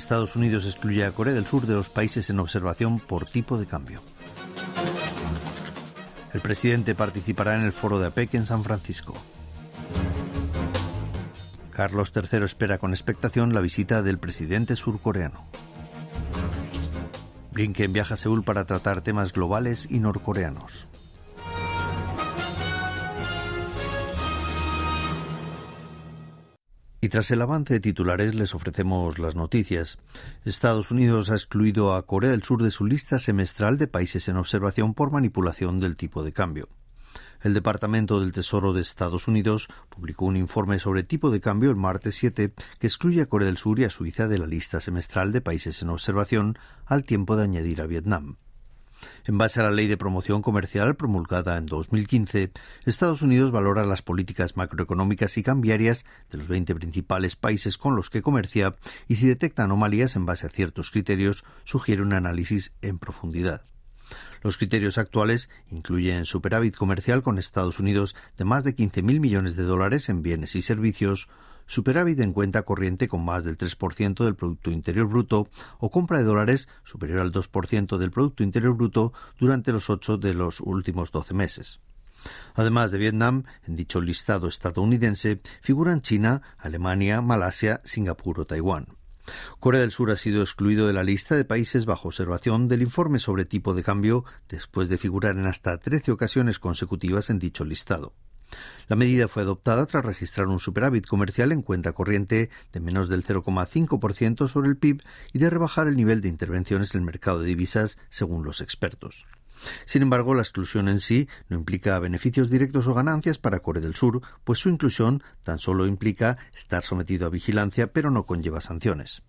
Estados Unidos excluye a Corea del Sur de los países en observación por tipo de cambio. El presidente participará en el foro de APEC en San Francisco. Carlos III espera con expectación la visita del presidente surcoreano. Blinken viaja a Seúl para tratar temas globales y norcoreanos. Y tras el avance de titulares les ofrecemos las noticias. Estados Unidos ha excluido a Corea del Sur de su lista semestral de países en observación por manipulación del tipo de cambio. El Departamento del Tesoro de Estados Unidos publicó un informe sobre tipo de cambio el martes 7 que excluye a Corea del Sur y a Suiza de la lista semestral de países en observación al tiempo de añadir a Vietnam. En base a la ley de promoción comercial promulgada en 2015, Estados Unidos valora las políticas macroeconómicas y cambiarias de los 20 principales países con los que comercia y si detecta anomalías en base a ciertos criterios, sugiere un análisis en profundidad. Los criterios actuales incluyen superávit comercial con Estados Unidos de más de 15.000 millones de dólares en bienes y servicios, superávit en cuenta corriente con más del 3% del Producto Interior Bruto o compra de dólares superior al 2% del Producto Interior Bruto durante los ocho de los últimos 12 meses. Además de Vietnam, en dicho listado estadounidense figuran China, Alemania, Malasia, Singapur o Taiwán. Corea del Sur ha sido excluido de la lista de países bajo observación del informe sobre tipo de cambio después de figurar en hasta 13 ocasiones consecutivas en dicho listado. La medida fue adoptada tras registrar un superávit comercial en cuenta corriente de menos del 0,5% sobre el PIB y de rebajar el nivel de intervenciones en el mercado de divisas, según los expertos. Sin embargo, la exclusión en sí no implica beneficios directos o ganancias para Corea del Sur, pues su inclusión tan solo implica estar sometido a vigilancia, pero no conlleva sanciones.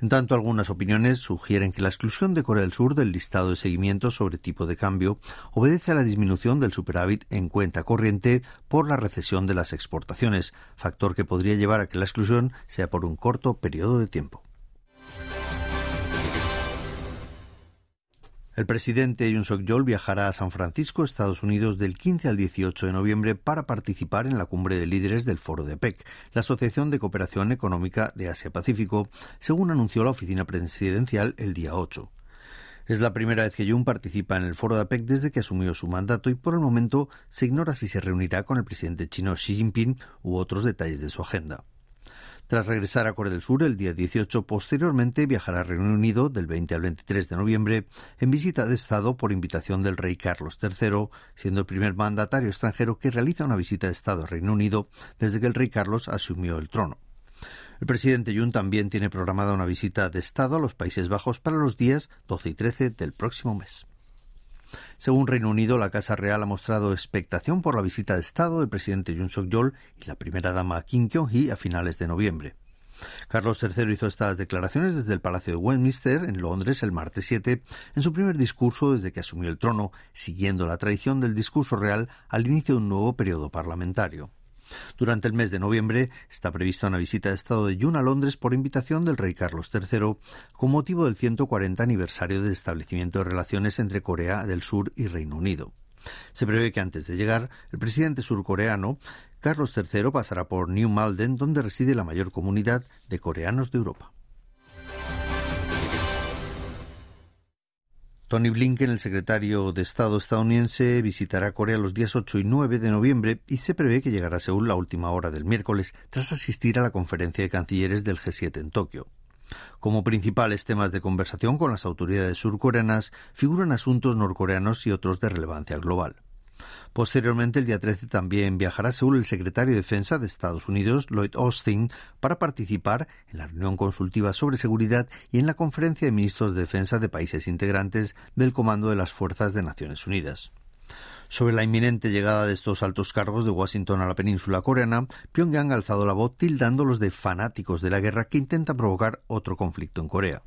En tanto, algunas opiniones sugieren que la exclusión de Corea del Sur del listado de seguimiento sobre tipo de cambio obedece a la disminución del superávit en cuenta corriente por la recesión de las exportaciones, factor que podría llevar a que la exclusión sea por un corto periodo de tiempo. El presidente Yoon Suk-yeol viajará a San Francisco, Estados Unidos, del 15 al 18 de noviembre para participar en la cumbre de líderes del Foro de APEC, la Asociación de Cooperación Económica de Asia-Pacífico, según anunció la oficina presidencial el día 8. Es la primera vez que Yoon participa en el foro de APEC desde que asumió su mandato y por el momento se ignora si se reunirá con el presidente chino Xi Jinping u otros detalles de su agenda. Tras regresar a Corea del Sur el día 18, posteriormente viajará a Reino Unido del 20 al 23 de noviembre en visita de Estado por invitación del rey Carlos III, siendo el primer mandatario extranjero que realiza una visita de Estado a Reino Unido desde que el rey Carlos asumió el trono. El presidente Jun también tiene programada una visita de Estado a los Países Bajos para los días 12 y 13 del próximo mes. Según Reino Unido, la Casa Real ha mostrado expectación por la visita de Estado del presidente Yoon Suk-yeol y la primera dama Kim Kyung-hee a finales de noviembre. Carlos III hizo estas declaraciones desde el Palacio de Westminster, en Londres, el martes 7, en su primer discurso desde que asumió el trono, siguiendo la tradición del discurso real al inicio de un nuevo periodo parlamentario. Durante el mes de noviembre está prevista una visita de Estado de Yun a Londres por invitación del rey Carlos III con motivo del 140 aniversario del establecimiento de relaciones entre Corea del Sur y Reino Unido. Se prevé que antes de llegar, el presidente surcoreano Carlos III pasará por New Malden, donde reside la mayor comunidad de coreanos de Europa. Tony Blinken, el secretario de Estado estadounidense, visitará Corea los días 8 y 9 de noviembre y se prevé que llegará a Seúl la última hora del miércoles tras asistir a la conferencia de cancilleres del G7 en Tokio. Como principales temas de conversación con las autoridades surcoreanas figuran asuntos norcoreanos y otros de relevancia global. Posteriormente, el día 13 también viajará a Seúl el secretario de Defensa de Estados Unidos, Lloyd Austin, para participar en la reunión consultiva sobre seguridad y en la conferencia de ministros de defensa de países integrantes del Comando de las Fuerzas de Naciones Unidas. Sobre la inminente llegada de estos altos cargos de Washington a la península coreana, Pyongyang ha alzado la voz tildándolos de fanáticos de la guerra que intenta provocar otro conflicto en Corea.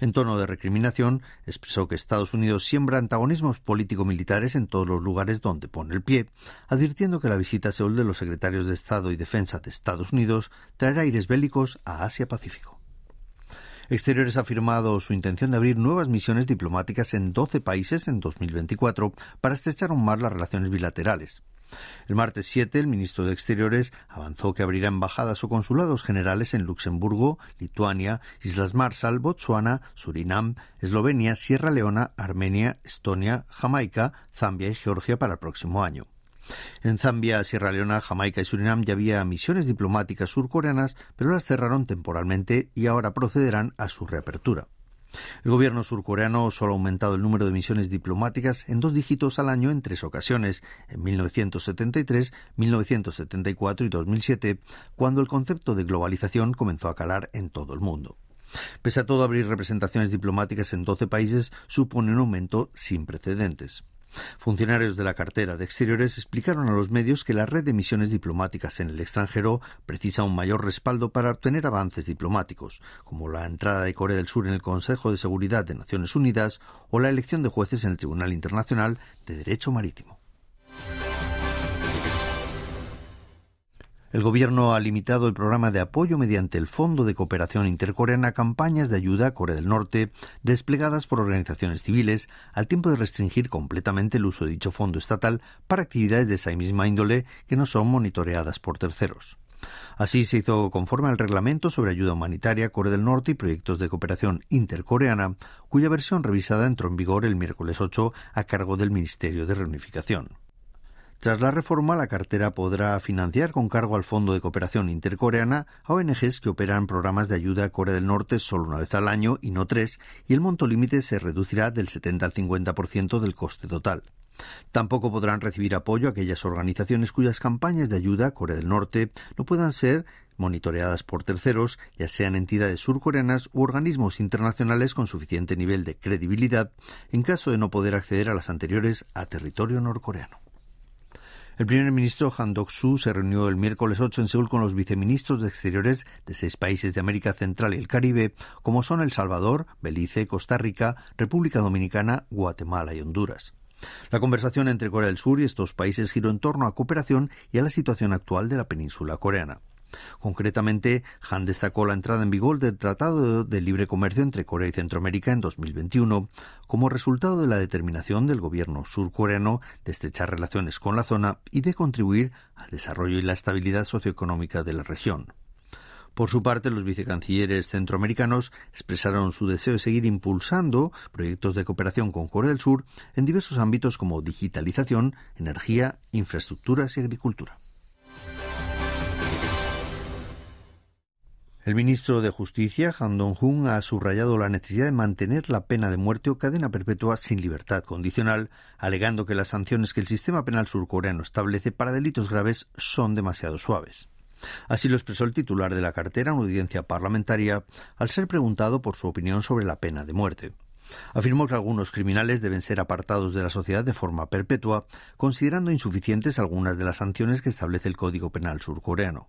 En tono de recriminación, expresó que Estados Unidos siembra antagonismos político-militares en todos los lugares donde pone el pie, advirtiendo que la visita a Seúl de los secretarios de Estado y Defensa de Estados Unidos traerá aires bélicos a Asia-Pacífico. Exteriores ha afirmado su intención de abrir nuevas misiones diplomáticas en 12 países en 2024 para estrechar aún más las relaciones bilaterales. El martes 7, el ministro de Exteriores avanzó que abrirá embajadas o consulados generales en Luxemburgo, Lituania, Islas Marshall, Botsuana, Surinam, Eslovenia, Sierra Leona, Armenia, Estonia, Jamaica, Zambia y Georgia para el próximo año. En Zambia, Sierra Leona, Jamaica y Surinam ya había misiones diplomáticas surcoreanas, pero las cerraron temporalmente y ahora procederán a su reapertura. El gobierno surcoreano solo ha aumentado el número de misiones diplomáticas en dos dígitos al año en tres ocasiones, en 1973, 1974 y 2007, cuando el concepto de globalización comenzó a calar en todo el mundo. Pese a todo, abrir representaciones diplomáticas en 12 países supone un aumento sin precedentes. Funcionarios de la cartera de Exteriores explicaron a los medios que la red de misiones diplomáticas en el extranjero precisa un mayor respaldo para obtener avances diplomáticos, como la entrada de Corea del Sur en el Consejo de Seguridad de Naciones Unidas o la elección de jueces en el Tribunal Internacional de Derecho Marítimo. El Gobierno ha limitado el programa de apoyo mediante el Fondo de Cooperación Intercoreana a campañas de ayuda a Corea del Norte desplegadas por organizaciones civiles, al tiempo de restringir completamente el uso de dicho fondo estatal para actividades de esa misma índole que no son monitoreadas por terceros. Así se hizo conforme al reglamento sobre ayuda humanitaria Corea del Norte y proyectos de cooperación intercoreana, cuya versión revisada entró en vigor el miércoles 8 a cargo del Ministerio de Reunificación. Tras la reforma, la cartera podrá financiar con cargo al Fondo de Cooperación Intercoreana a ONGs que operan programas de ayuda a Corea del Norte solo una vez al año y no tres, y el monto límite se reducirá del 70 al 50% del coste total. Tampoco podrán recibir apoyo aquellas organizaciones cuyas campañas de ayuda a Corea del Norte no puedan ser monitoreadas por terceros, ya sean entidades surcoreanas u organismos internacionales con suficiente nivel de credibilidad, en caso de no poder acceder a las anteriores a territorio norcoreano. El primer ministro Han Dok-soo se reunió el miércoles 8 en Seúl con los viceministros de Exteriores de seis países de América Central y el Caribe, como son El Salvador, Belice, Costa Rica, República Dominicana, Guatemala y Honduras. La conversación entre Corea del Sur y estos países giró en torno a cooperación y a la situación actual de la península coreana. Concretamente, Han destacó la entrada en vigor del Tratado de Libre Comercio entre Corea y Centroamérica en 2021 como resultado de la determinación del gobierno surcoreano de estrechar relaciones con la zona y de contribuir al desarrollo y la estabilidad socioeconómica de la región. Por su parte, los vicecancilleres centroamericanos expresaron su deseo de seguir impulsando proyectos de cooperación con Corea del Sur en diversos ámbitos como digitalización, energía, infraestructuras y agricultura. El ministro de Justicia, Han Dong-hun, ha subrayado la necesidad de mantener la pena de muerte o cadena perpetua sin libertad condicional, alegando que las sanciones que el sistema penal surcoreano establece para delitos graves son demasiado suaves. Así lo expresó el titular de la cartera en audiencia parlamentaria al ser preguntado por su opinión sobre la pena de muerte. Afirmó que algunos criminales deben ser apartados de la sociedad de forma perpetua, considerando insuficientes algunas de las sanciones que establece el Código Penal surcoreano.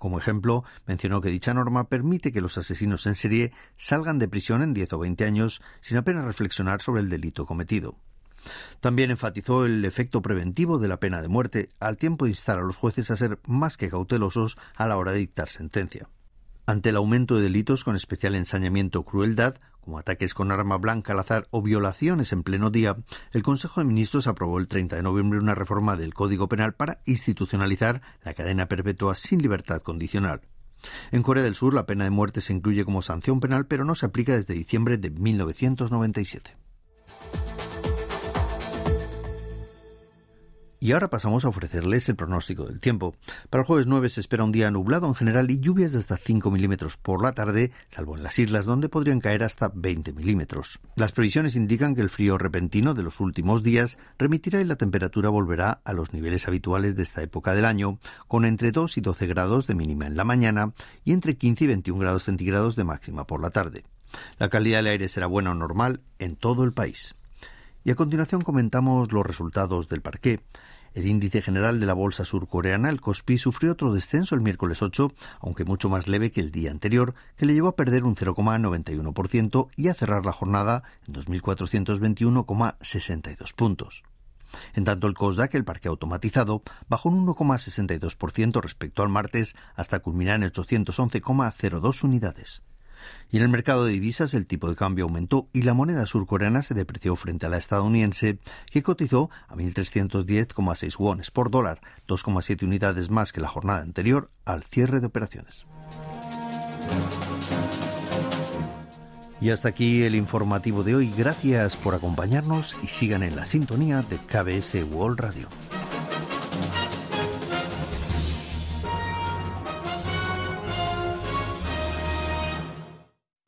Como ejemplo, mencionó que dicha norma permite que los asesinos en serie salgan de prisión en 10 o 20 años sin apenas reflexionar sobre el delito cometido. También enfatizó el efecto preventivo de la pena de muerte, al tiempo de instar a los jueces a ser más que cautelosos a la hora de dictar sentencia. Ante el aumento de delitos con especial ensañamiento o crueldad, como ataques con arma blanca al azar o violaciones en pleno día, el Consejo de Ministros aprobó el 30 de noviembre una reforma del Código Penal para institucionalizar la cadena perpetua sin libertad condicional. En Corea del Sur la pena de muerte se incluye como sanción penal pero no se aplica desde diciembre de 1997. Y ahora pasamos a ofrecerles el pronóstico del tiempo. Para el jueves 9 se espera un día nublado en general y lluvias de hasta 5 milímetros por la tarde, salvo en las islas donde podrían caer hasta 20 milímetros. Las previsiones indican que el frío repentino de los últimos días remitirá y la temperatura volverá a los niveles habituales de esta época del año, con entre 2 y 12 grados de mínima en la mañana y entre 15 y 21 grados centígrados de máxima por la tarde. La calidad del aire será buena o normal en todo el país. Y a continuación comentamos los resultados del parqué. El índice general de la bolsa surcoreana, el Kospi, sufrió otro descenso el miércoles 8, aunque mucho más leve que el día anterior, que le llevó a perder un 0,91% y a cerrar la jornada en 2.421,62 puntos. En tanto, el COSDAC, el parque automatizado, bajó un 1,62% respecto al martes hasta culminar en 811,02 unidades. Y en el mercado de divisas el tipo de cambio aumentó y la moneda surcoreana se depreció frente a la estadounidense, que cotizó a 1.310,6 wones por dólar, 2,7 unidades más que la jornada anterior al cierre de operaciones. Y hasta aquí el informativo de hoy. Gracias por acompañarnos y sigan en la sintonía de KBS World Radio.